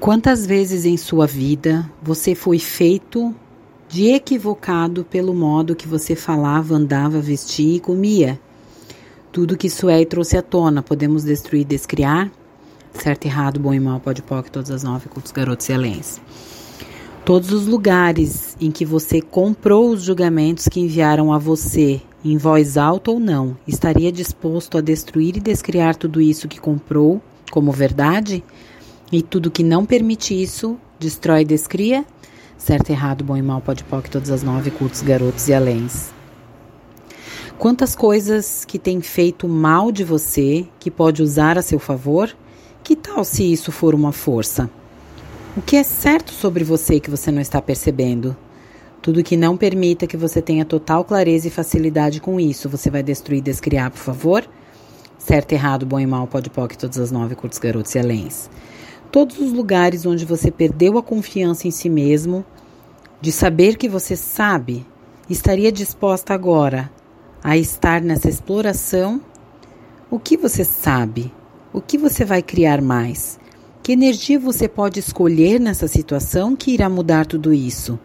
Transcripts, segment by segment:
Quantas vezes em sua vida você foi feito de equivocado pelo modo que você falava, andava, vestia e comia? Tudo que isso é e trouxe à tona, podemos destruir e descriar? Certo, errado, bom e mal, pode pode, todas as nove, cultos, garotos e. Todos os lugares em que você comprou os julgamentos que enviaram a você, em voz alta ou não, estaria disposto a destruir e descriar tudo isso que comprou como verdade? E tudo que não permite isso, destrói e descria? Certo, errado, bom e mal, pode pode, todas as nove, cultos, garotos e aléns. Quantas coisas que tem feito mal de você que pode usar a seu favor? Que tal se isso for uma força? O que é certo sobre você que você não está percebendo? Tudo que não permita que você tenha total clareza e facilidade com isso, você vai destruir e descriar, por favor? Certo, errado, bom e mal, pode pode, todas as nove, curtos, garotos e aléns todos os lugares onde você perdeu a confiança em si mesmo, de saber que você sabe, estaria disposta agora a estar nessa exploração? O que você sabe? O que você vai criar mais? Que energia você pode escolher nessa situação que irá mudar tudo isso?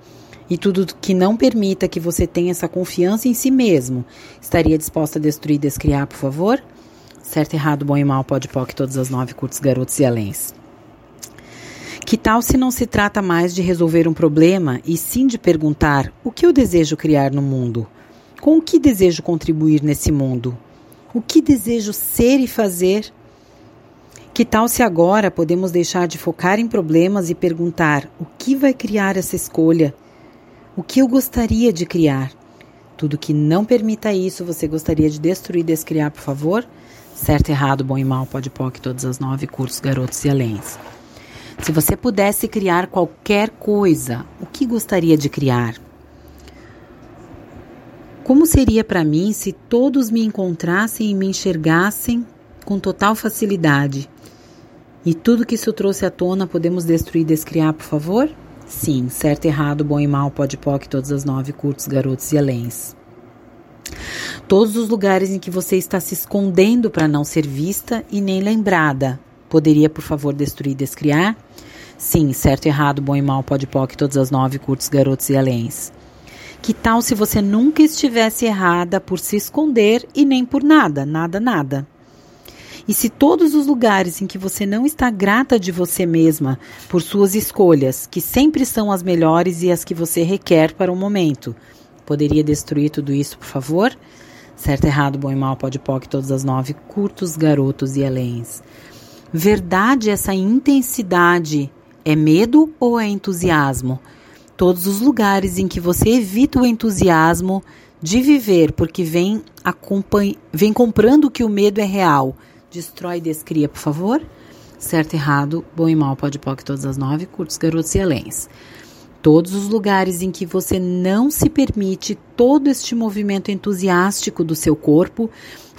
E tudo que não permita que você tenha essa confiança em si mesmo, estaria disposta a destruir e descriar, por favor? Certo, errado, bom e mal, pode pode, todas as nove curtos, garotos e aléns. Que tal se não se trata mais de resolver um problema e sim de perguntar o que eu desejo criar no mundo? Com o que desejo contribuir nesse mundo? O que desejo ser e fazer? Que tal se agora podemos deixar de focar em problemas e perguntar o que vai criar essa escolha? O que eu gostaria de criar? Tudo que não permita isso, você gostaria de destruir e descriar, por favor? Certo, errado, bom e mal, pode pôr todas as nove cursos, garotos e aléns. Se você pudesse criar qualquer coisa, o que gostaria de criar? Como seria para mim se todos me encontrassem e me enxergassem com total facilidade? E tudo que isso trouxe à tona podemos destruir e descriar, por favor? Sim, certo, errado, bom e mal, pode poc, todas as nove, curtos, garotos e aléns. Todos os lugares em que você está se escondendo para não ser vista e nem lembrada, Poderia, por favor, destruir e descriar? Sim, certo, errado, bom e mal, pode poc, todas as nove, curtos, garotos e aléns. Que tal se você nunca estivesse errada por se esconder e nem por nada, nada, nada? E se todos os lugares em que você não está grata de você mesma por suas escolhas, que sempre são as melhores e as que você requer para o momento, poderia destruir tudo isso, por favor? Certo, errado, bom e mal, pode poc, todas as nove, curtos, garotos e aléns. Verdade, essa intensidade é medo ou é entusiasmo? Todos os lugares em que você evita o entusiasmo de viver porque vem, vem comprando que o medo é real, destrói e descria, por favor? Certo, errado, bom e mal, pode pôr todas as nove, curtos, garotos e alens. Todos os lugares em que você não se permite todo este movimento entusiástico do seu corpo,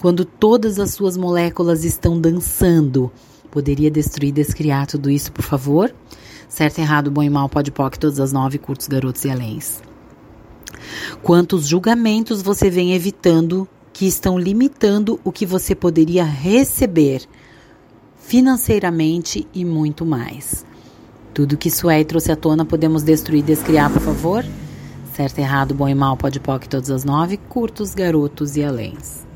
quando todas as suas moléculas estão dançando Poderia destruir descriar tudo isso, por favor? Certo, errado, bom e mal, pode poc, todas as nove, curtos, garotos e aléns. Quantos julgamentos você vem evitando que estão limitando o que você poderia receber financeiramente e muito mais? Tudo que isso é e trouxe à tona podemos destruir descriar, por favor? Certo, errado, bom e mal, pode poc, todas as nove, curtos, garotos e aléns.